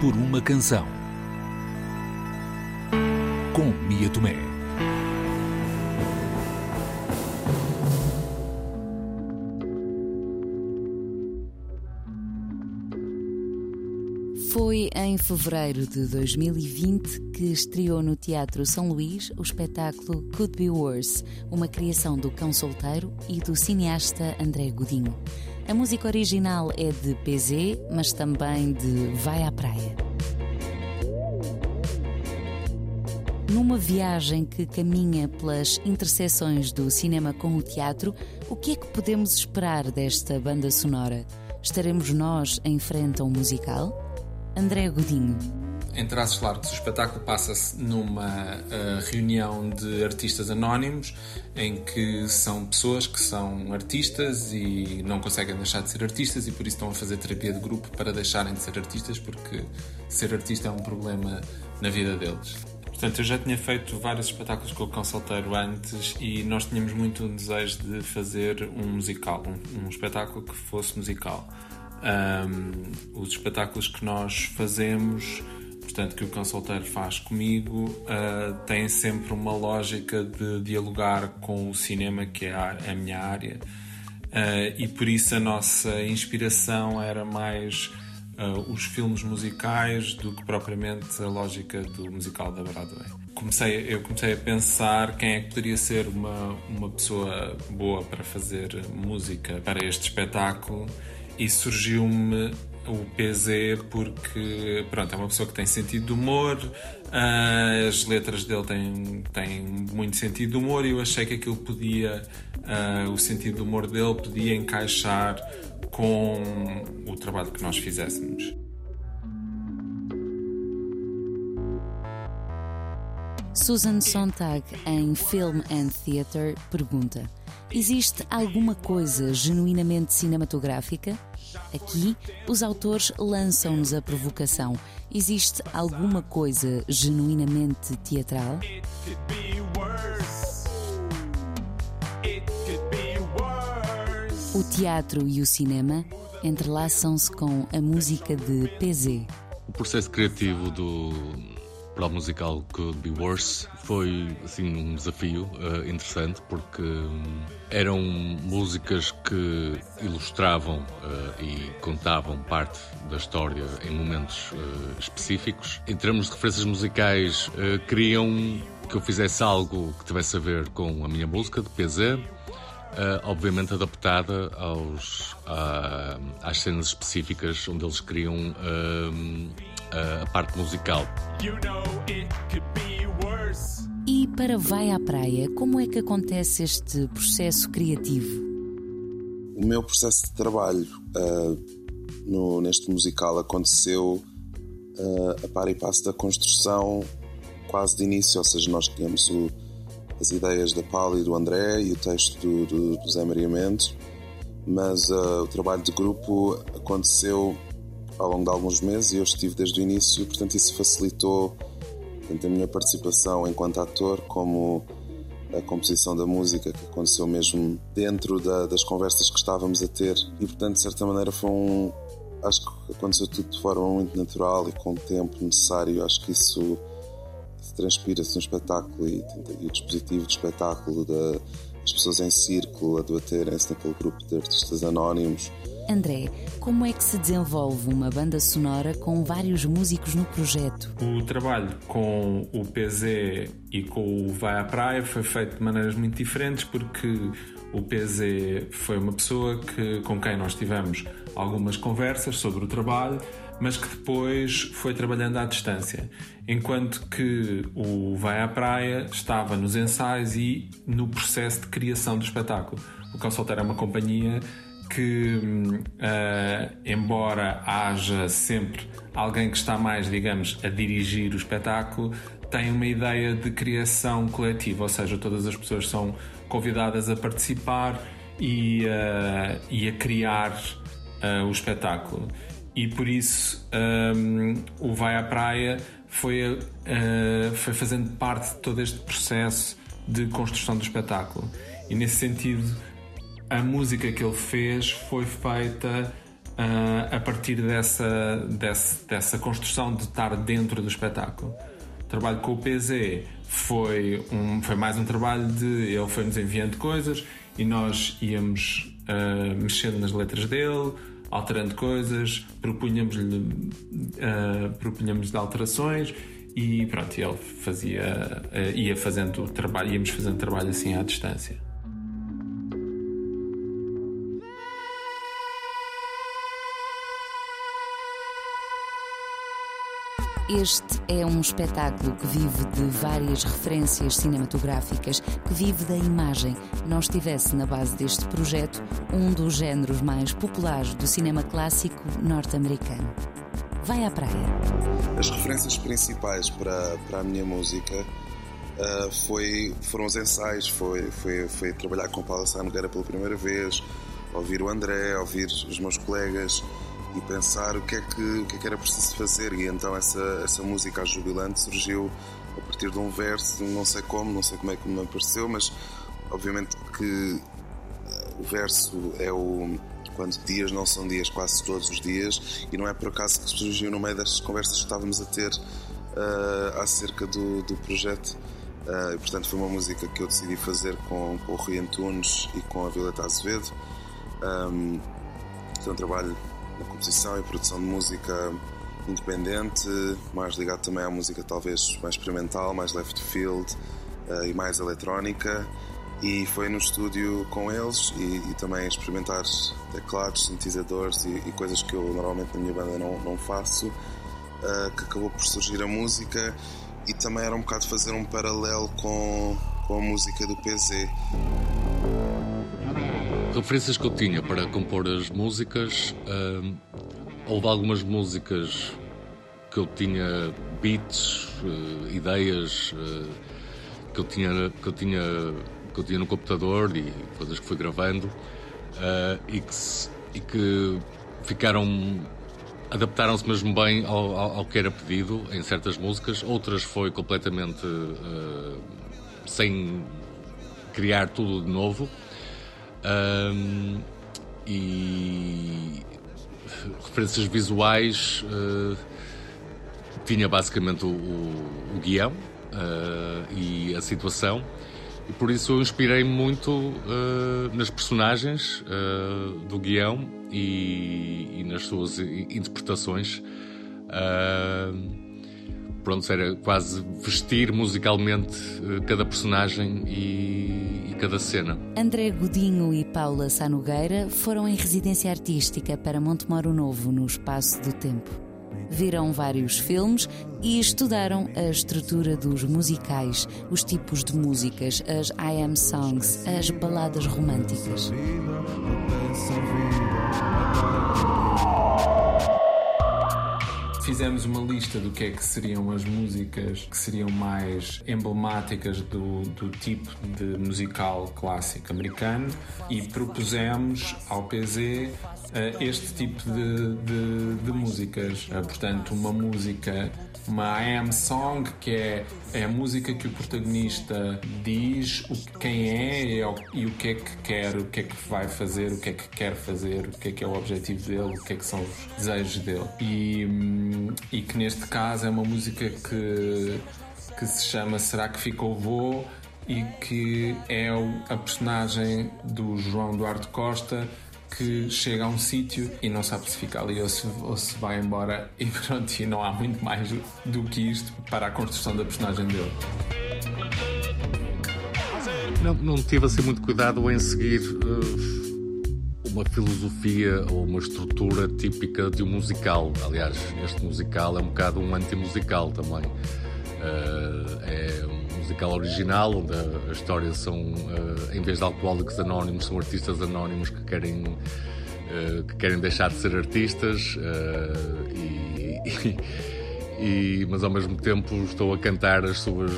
por uma canção. Com Mia Tomé. Foi em fevereiro de 2020 que estreou no Teatro São Luís o espetáculo Could Be Worse, uma criação do cão solteiro e do cineasta André Godinho. A música original é de PZ, mas também de Vai à Praia. Numa viagem que caminha pelas interseções do cinema com o teatro, o que é que podemos esperar desta banda sonora? Estaremos nós em frente a um musical? André Godinho. Em traços largos, o espetáculo passa-se numa uh, reunião de artistas anónimos em que são pessoas que são artistas e não conseguem deixar de ser artistas e por isso estão a fazer terapia de grupo para deixarem de ser artistas porque ser artista é um problema na vida deles. Portanto, eu já tinha feito vários espetáculos com o Cão antes e nós tínhamos muito um desejo de fazer um musical, um, um espetáculo que fosse musical. Um, os espetáculos que nós fazemos, portanto, que o Solteiro faz comigo, uh, têm sempre uma lógica de dialogar com o cinema, que é a, a minha área, uh, e por isso a nossa inspiração era mais uh, os filmes musicais do que propriamente a lógica do musical da Broadway. Comecei, eu comecei a pensar quem é que poderia ser uma, uma pessoa boa para fazer música para este espetáculo e surgiu-me o PZ porque pronto, é uma pessoa que tem sentido de humor, ah, as letras dele têm, têm muito sentido de humor e eu achei que aquilo podia, uh, o sentido de humor dele podia encaixar com o trabalho que nós fizéssemos. Susan Sontag, em Film and Theatre, pergunta: Existe alguma coisa genuinamente cinematográfica? Aqui, os autores lançam-nos a provocação. Existe alguma coisa genuinamente teatral? O teatro e o cinema entrelaçam-se com a música de PZ. O processo criativo do para o musical Could Be Worse foi assim um desafio uh, interessante porque um, eram músicas que ilustravam uh, e contavam parte da história em momentos uh, específicos. Em termos de referências musicais, queriam que eu fizesse algo que tivesse a ver com a minha música de PZ, obviamente adaptada aos, às cenas específicas onde eles queriam a parte musical. E para Vai à Praia, como é que acontece este processo criativo? O meu processo de trabalho uh, no, neste musical aconteceu uh, a par e passo da construção quase de início, ou seja, nós tínhamos o, as ideias da Paula e do André e o texto do, do, do Zé Maria Mendes, mas uh, o trabalho de grupo aconteceu ao longo de alguns meses e eu estive desde o início, portanto isso facilitou tanto a minha participação enquanto ator como a composição da música que aconteceu mesmo dentro da, das conversas que estávamos a ter. E portanto de certa maneira foi um acho que aconteceu tudo de forma muito natural e com o tempo necessário. Acho que isso, transpira-se no espetáculo e, e, o dispositivo de espetáculo das pessoas em círculo a debaterem-se naquele grupo de artistas anónimos André, como é que se desenvolve uma banda sonora com vários músicos no projeto? O trabalho com o PZ e com o Vai à Praia foi feito de maneiras muito diferentes porque o PZ foi uma pessoa que, com quem nós tivemos algumas conversas sobre o trabalho, mas que depois foi trabalhando à distância. Enquanto que o Vai à Praia estava nos ensaios e no processo de criação do espetáculo. O Cão Solteiro é uma companhia que, uh, embora haja sempre alguém que está mais, digamos, a dirigir o espetáculo, tem uma ideia de criação coletiva, ou seja, todas as pessoas são convidadas a participar e, uh, e a criar uh, o espetáculo. E por isso um, o Vai à Praia foi, foi fazendo parte de todo este processo de construção do espetáculo. E nesse sentido, a música que ele fez foi feita uh, a partir dessa, dessa, dessa construção de estar dentro do espetáculo. O trabalho com o PZ foi, um, foi mais um trabalho de ele foi-nos enviando coisas e nós íamos uh, mexendo nas letras dele, alterando coisas, propunhamos-lhe uh, propunhamos alterações e pronto, ele fazia, uh, ia fazendo trabalho, íamos fazendo trabalho assim à distância. Este é um espetáculo que vive de várias referências cinematográficas, que vive da imagem. Não estivesse na base deste projeto um dos géneros mais populares do cinema clássico norte-americano. Vai à praia. As referências principais para, para a minha música uh, foi, foram os ensaios, foi, foi, foi trabalhar com Paula Sá Nogueira pela primeira vez, ouvir o André, ouvir os meus colegas e pensar o que é que, o que, é que era preciso fazer. E então essa, essa música, a Jubilante, surgiu a partir de um verso, não sei como, não sei como é que me apareceu, mas obviamente que eh, o verso é o. Quando dias não são dias, quase todos os dias, e não é por acaso que surgiu no meio destas conversas que estávamos a ter uh, acerca do, do projeto. Uh, e, portanto, foi uma música que eu decidi fazer com, com o Rui Antunes e com a Violeta Azevedo. Um, então, um trabalho na composição e produção de música independente, mais ligado também à música talvez mais experimental, mais left field uh, e mais eletrónica. E foi no estúdio com eles e, e também experimentar teclados, sintetizadores e, e, coisas que eu normalmente na minha banda não, não faço, uh, que acabou por surgir a música e também era um bocado fazer um paralelo com, com a música do PZ referências que eu tinha para compor as músicas, uh, houve algumas músicas que eu tinha beats, uh, ideias uh, que eu tinha que eu tinha que eu tinha no computador e coisas que fui gravando ah, e que e que ficaram adaptaram-se mesmo bem ao, ao, ao, que era pedido em certas músicas, outras foi completamente sem criar tudo de novo. Um, e referências visuais uh, tinha basicamente o, o, o guião uh, e a situação. E por isso eu inspirei-me muito uh, nas personagens do guião e, e, nas suas interpretações. Pronto, era quase vestir musicalmente cada personagem e cada cena. André Godinho e Paula Sanogueira foram em residência artística para Montemoro Novo, no Espaço do Tempo. Viram vários filmes e estudaram a estrutura dos musicais, os tipos de músicas, as I Am Songs, as baladas românticas fizemos uma lista do que é que seriam as músicas que seriam mais emblemáticas do, do tipo de musical clássico americano e propusemos ao PZ este tipo de, de, de músicas. Uh, portanto, uma música uma am song, que é, é a música que o protagonista diz o, quem é e, o que é que quer, o que é que vai fazer, o que é que quer fazer, o que é que é o objetivo dele, o que é que são os desejos dele. E, hum, e que neste caso é uma música que, que se chama Será que Ficou Voo? e que é a personagem do João Duarte Costa que chega a um sítio e não sabe se fica ali ou se, ou se vai embora e pronto, e não há muito mais do que isto para a construção da personagem dele. Não, não tive assim muito cuidado em seguir uh, uma filosofia ou uma estrutura típica de um musical. Aliás, este musical é um bocado um anti-musical também. Uh, é um musical original, onde a, história são, uh, em vez de alcoólicos anónimos, são artistas anónimos que querem, uh, que querem deixar de ser artistas, e, e, mas ao mesmo tempo estou a cantar as suas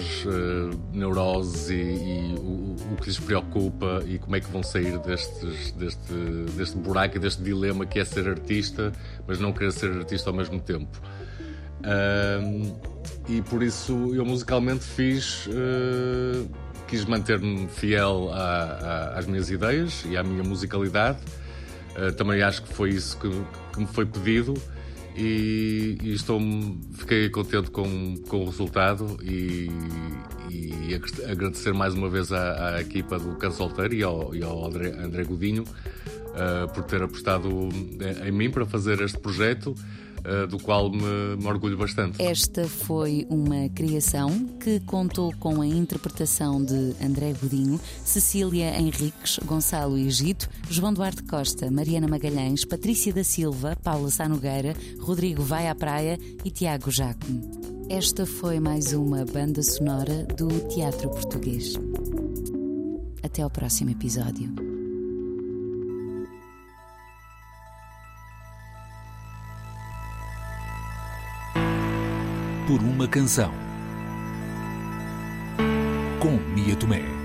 neuroses e, e o, o, que lhes preocupa e como é que vão sair destes, deste, deste buraco e deste dilema que é ser artista, mas não querer ser artista ao mesmo tempo. Um, e por isso eu musicalmente fiz. Uh, quis manter-me fiel às minhas ideias e à minha musicalidade, Uh, também acho que foi isso que, que me foi pedido e, e estou fiquei contente com, com o resultado e, e agradecer mais uma vez à, à equipa do Cansolteiro e ao, e ao André, André Godinho uh, por ter apostado em mim para fazer este projeto. Uh, do qual me, me, orgulho bastante. Esta foi uma criação que contou com a interpretação de André Godinho, Cecília Henriques, Gonçalo Egito, João Duarte Costa, Mariana Magalhães, Patrícia da Silva, Paula Sanogueira, Rodrigo Vai à Praia e Tiago Jacome. Esta foi mais uma banda sonora do Teatro Português. Até ao próximo episódio. Por uma canção. Com Mia Tomé.